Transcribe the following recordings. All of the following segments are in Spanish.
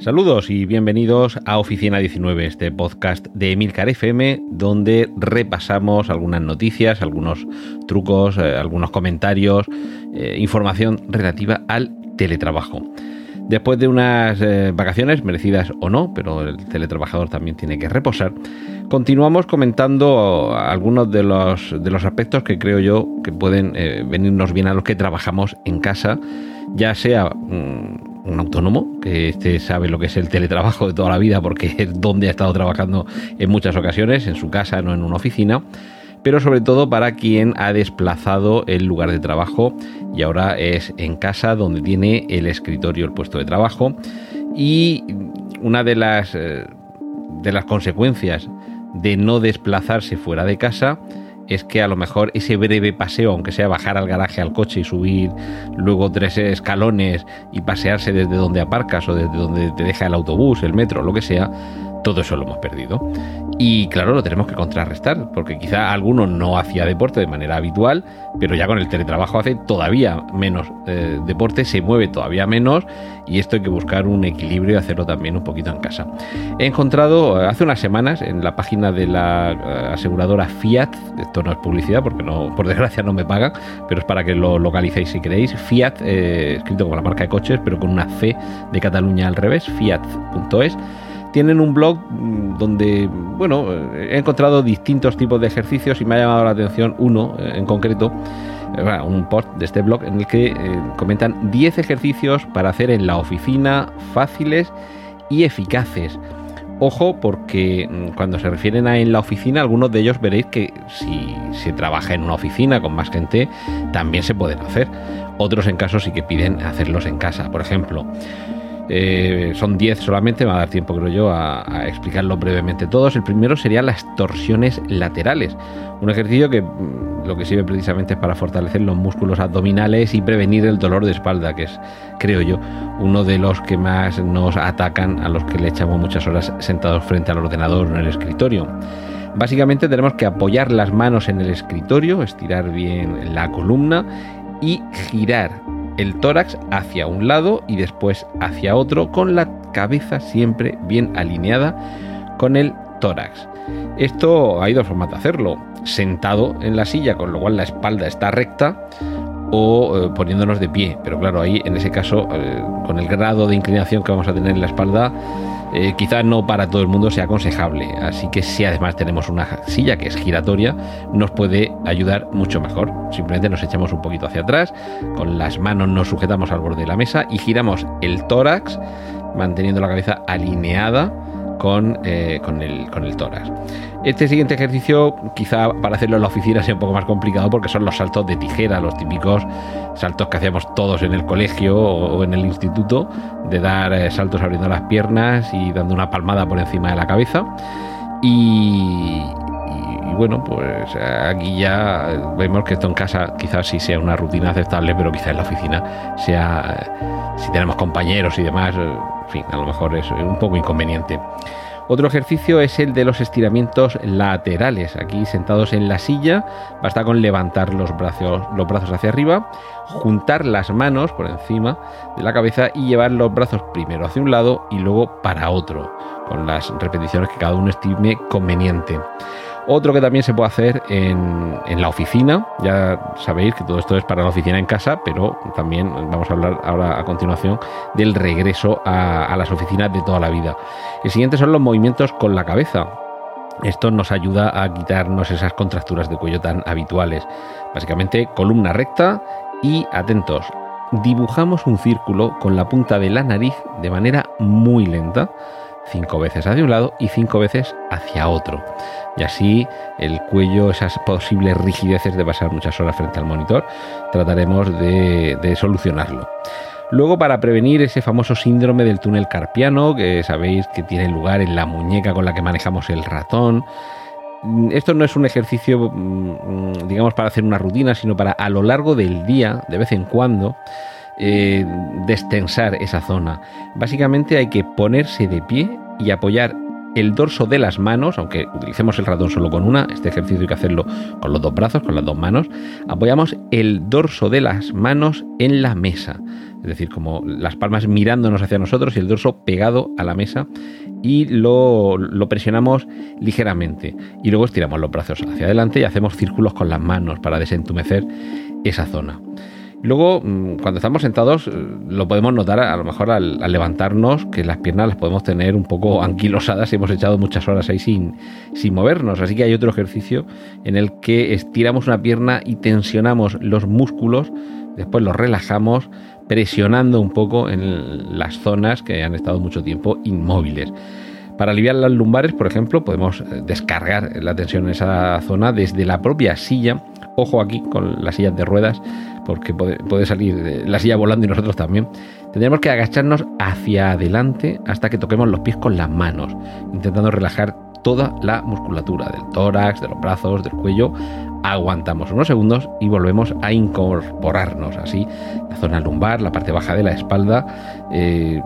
Saludos y bienvenidos a Oficina 19, este podcast de Emilcar FM, donde repasamos algunas noticias, algunos trucos, eh, algunos comentarios, eh, información relativa al teletrabajo. Después de unas eh, vacaciones, merecidas o no, pero el teletrabajador también tiene que reposar, continuamos comentando algunos de los, de los aspectos que creo yo que pueden venirnos bien a los que trabajamos en casa, ya sea... Mm, un autónomo, que este sabe lo que es el teletrabajo de toda la vida porque es donde ha estado trabajando en muchas ocasiones, en su casa, no en una oficina, pero sobre todo para quien ha desplazado el lugar de trabajo y ahora es en casa donde tiene el escritorio, el puesto de trabajo. Y una de las, eh, de las consecuencias de no desplazarse fuera de casa es que a lo mejor ese breve paseo, aunque sea bajar al garaje al coche y subir luego tres escalones y pasearse desde donde aparcas o desde donde te deja el autobús, el metro, lo que sea, todo eso lo hemos perdido. Y claro, lo tenemos que contrarrestar, porque quizá alguno no hacía deporte de manera habitual, pero ya con el teletrabajo hace todavía menos eh, deporte, se mueve todavía menos, y esto hay que buscar un equilibrio y hacerlo también un poquito en casa. He encontrado eh, hace unas semanas en la página de la eh, aseguradora Fiat, esto no es publicidad porque no, por desgracia no me pagan, pero es para que lo localicéis si queréis, Fiat, escrito como la marca de coches, pero con una C de Cataluña al revés, fiat.es tienen un blog mm, donde, bueno, he encontrado distintos tipos de ejercicios y me ha llamado la atención uno eh, en concreto, eh, un post de este blog en el que eh, comentan 10 ejercicios para hacer en la oficina fáciles y eficaces. Ojo porque mm, cuando se refieren a en la oficina, algunos de ellos veréis que si se trabaja en una oficina con más gente, también se pueden hacer. Otros en caso sí que piden hacerlos en casa. Por ejemplo, eh, son 10 solamente, me va a dar tiempo, creo yo, a, explicarlo brevemente todos. El primero sería las torsiones laterales. Un ejercicio que mm, lo que sirve precisamente es para fortalecer los músculos abdominales y prevenir el dolor de espalda, que es, creo yo, uno de los que más nos atacan a los que le echamos muchas horas sentados frente al ordenador en el escritorio. Básicamente tenemos que apoyar las manos en el escritorio, estirar bien la columna y girar el tórax hacia un lado y después hacia otro, con la cabeza siempre bien alineada con el tórax. Esto hay dos formas de hacerlo, sentado en la silla, con lo cual la espalda está recta, o eh, poniéndonos de pie, pero claro, ahí en ese caso, eh, con el grado de inclinación que vamos a tener en la espalda, eh, quizás no para todo el mundo sea aconsejable. Así que si además tenemos una silla que es giratoria, nos puede ayudar mucho mejor. Simplemente nos echamos un poquito hacia atrás, con las manos nos sujetamos al borde de la mesa y giramos el tórax, manteniendo la cabeza alineada con, eh, con, el, con el tórax. Este siguiente ejercicio, quizá para hacerlo en la oficina sea un poco más complicado porque son los saltos de tijera, los típicos saltos que hacíamos todos en el colegio o en el instituto, de dar eh, saltos abriendo las piernas y dando una palmada por encima de la cabeza. Y, bueno, pues aquí ya vemos que esto en casa quizás sí sea una rutina aceptable, pero quizás en la oficina sea, si tenemos compañeros y demás, fin, a lo mejor es un poco inconveniente. Otro ejercicio es el de los estiramientos laterales. Aquí sentados en la silla, basta con levantar los brazos, los brazos hacia arriba, juntar las manos por encima de la cabeza y llevar los brazos primero hacia un lado y luego para otro, con las repeticiones que cada uno estime conveniente. Otro que también se puede hacer en, la oficina, ya sabéis que todo esto es para la oficina en casa, pero también vamos a hablar ahora a continuación del regreso a, a las oficinas de toda la vida. El siguiente son los movimientos con la cabeza. Esto nos ayuda a quitarnos esas contracturas de cuello tan habituales. Básicamente columna recta y atentos. Dibujamos un círculo con la punta de la nariz de manera muy lenta cinco veces hacia un lado y cinco veces hacia otro. Y así el cuello, esas posibles rigideces de pasar muchas horas frente al monitor, trataremos de, solucionarlo. Luego, para prevenir ese famoso síndrome del túnel carpiano, que sabéis que tiene lugar en la muñeca con la que manejamos el ratón, mm, esto no es un ejercicio, mm, digamos, para hacer una rutina, sino para a lo largo del día, de vez en cuando, eh, destensar esa zona. Básicamente hay que ponerse de pie y apoyar el dorso de las manos, aunque utilicemos el ratón solo con una, este ejercicio hay que hacerlo con los dos brazos, con las dos manos, apoyamos el dorso de las manos en la mesa, es decir, como las palmas mirándonos hacia nosotros y el dorso pegado a la mesa y lo, lo presionamos ligeramente y luego estiramos los brazos hacia adelante y hacemos círculos con las manos para desentumecer esa zona. Luego, mm, cuando estamos sentados, eh, lo podemos notar a lo mejor al, levantarnos, que las piernas las podemos tener un poco anquilosadas y hemos echado muchas horas ahí sin, sin movernos. Así que hay otro ejercicio en el que estiramos una pierna y tensionamos los músculos, después los relajamos, presionando un poco en las zonas que han estado mucho tiempo inmóviles. Para aliviar las lumbares, por ejemplo, podemos eh, descargar la tensión en esa zona desde la propia silla. Ojo aquí con las sillas de ruedas porque puede, salir la silla volando y nosotros también. Tendremos que agacharnos hacia adelante hasta que toquemos los pies con las manos, intentando relajar toda la musculatura del tórax, de los brazos, del cuello. Aguantamos unos segundos y volvemos a incorporarnos. Así, la zona lumbar, la parte baja de la espalda, eh,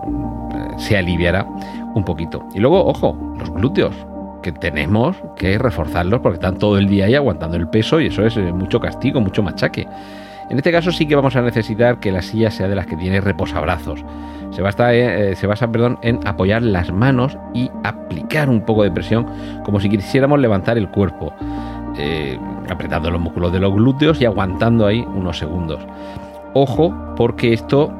se aliviará un poquito. Y luego, ojo, los glúteos que tenemos que reforzarlos porque están todo el día ahí aguantando el peso y eso es eh, mucho castigo, mucho machaque. En este caso sí que vamos a necesitar que la silla sea de las que tiene reposabrazos. Se, basta, eh, eh, se basa perdón, en apoyar las manos y aplicar un poco de presión como si quisiéramos levantar el cuerpo, apretando los músculos de los glúteos y aguantando ahí unos segundos. Ojo, porque esto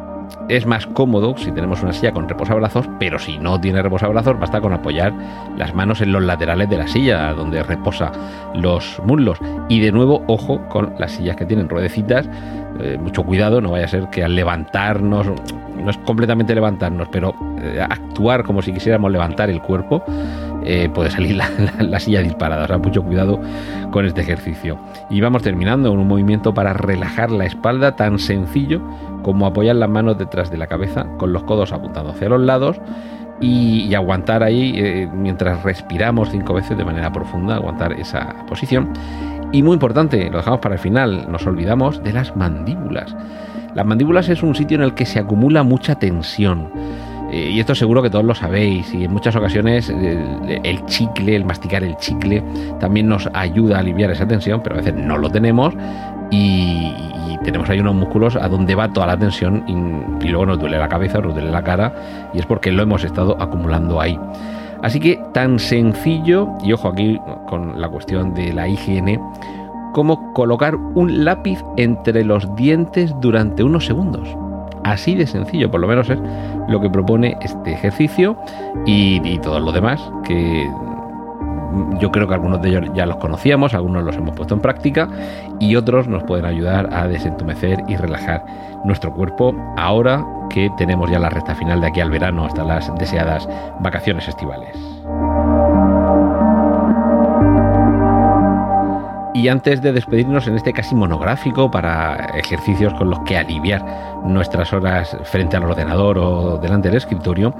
es más cómodo si tenemos una silla con reposabrazos, pero si no tiene reposabrazos, basta con apoyar las manos en los laterales de la silla, donde reposa los muslos. Y de nuevo, ojo con las sillas que tienen ruedecitas, eh, mucho cuidado, no vaya a ser que al levantarnos, no es completamente levantarnos, pero eh, actuar como si quisiéramos levantar el cuerpo, eh, puede salir la, silla disparada. O sea, mucho cuidado con este ejercicio. Y vamos terminando con un movimiento para relajar la espalda tan sencillo como apoyar las manos detrás de la cabeza con los codos apuntando hacia los lados y, aguantar ahí eh, mientras respiramos cinco veces de manera profunda, aguantar esa posición. Y muy importante, lo dejamos para el final, nos olvidamos de las mandíbulas. Las mandíbulas es un sitio en el que se acumula mucha tensión. Eh, y esto seguro que todos lo sabéis y en muchas ocasiones el, el, chicle, el masticar el chicle también nos ayuda a aliviar esa tensión, pero a veces no lo tenemos y, tenemos ahí unos músculos a donde va toda la tensión y, luego nos duele la cabeza, nos duele la cara y es porque lo hemos estado acumulando ahí. Así que tan sencillo, y ojo aquí con la cuestión de la higiene, como colocar un lápiz entre los dientes durante unos segundos. Así de sencillo, por lo menos es lo que propone este ejercicio y, y todo lo demás que yo creo que algunos de ellos ya los conocíamos, algunos los hemos puesto en práctica y otros nos pueden ayudar a desentumecer y relajar nuestro cuerpo ahora que tenemos ya la recta final de aquí al verano hasta las deseadas vacaciones estivales. Y antes de despedirnos en este casi monográfico para ejercicios con los que aliviar nuestras horas frente al ordenador o delante del escritorio,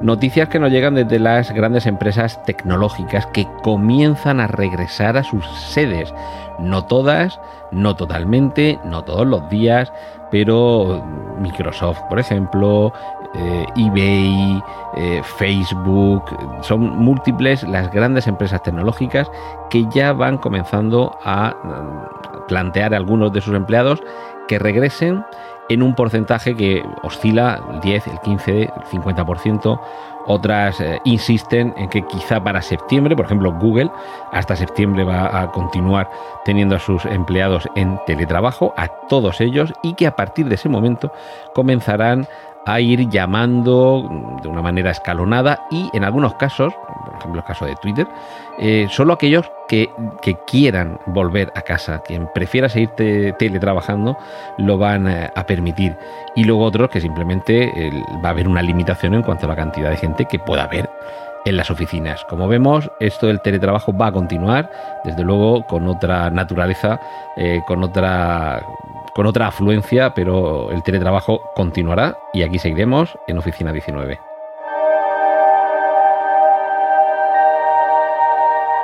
Noticias que nos llegan desde las grandes empresas tecnológicas que comienzan a regresar a sus sedes. No todas, no totalmente, no todos los días, pero Microsoft, por ejemplo, eh, eBay, eh, Facebook, son múltiples las grandes empresas tecnológicas que ya van comenzando a mm, plantear a algunos de sus empleados que regresen en un porcentaje que oscila el 10, el 15, el 50%. Otras eh, insisten en que quizá para septiembre, por ejemplo Google, hasta septiembre va a continuar teniendo a sus empleados en teletrabajo, a todos ellos, y que a partir de ese momento comenzarán a ir llamando de una manera escalonada y en algunos casos, por ejemplo el caso de Twitter, eh, solo aquellos que, quieran volver a casa, quien prefiera seguir teletrabajando, lo van eh, a permitir. Y luego otros que simplemente va a haber una limitación en cuanto a la cantidad de gente que pueda haber en las oficinas. Como vemos, esto del teletrabajo va a continuar, desde luego con otra naturaleza, eh, con otra con otra afluencia, pero el teletrabajo continuará y aquí seguiremos en Oficina 19.